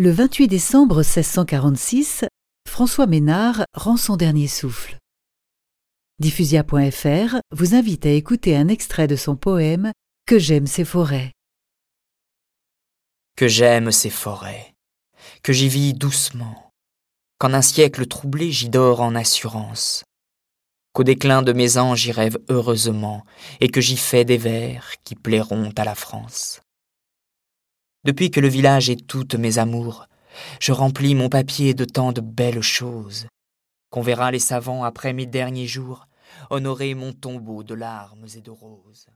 Le 28 décembre 1646, François Ménard rend son dernier souffle. Diffusia.fr vous invite à écouter un extrait de son poème Que j'aime ces forêts. Que j'aime ces forêts, que j'y vis doucement, qu'en un siècle troublé j'y dors en assurance, qu'au déclin de mes ans j'y rêve heureusement, et que j'y fais des vers qui plairont à la France. Depuis que le village est toutes mes amours, je remplis mon papier de tant de belles choses, qu'on verra les savants après mes derniers jours honorer mon tombeau de larmes et de roses.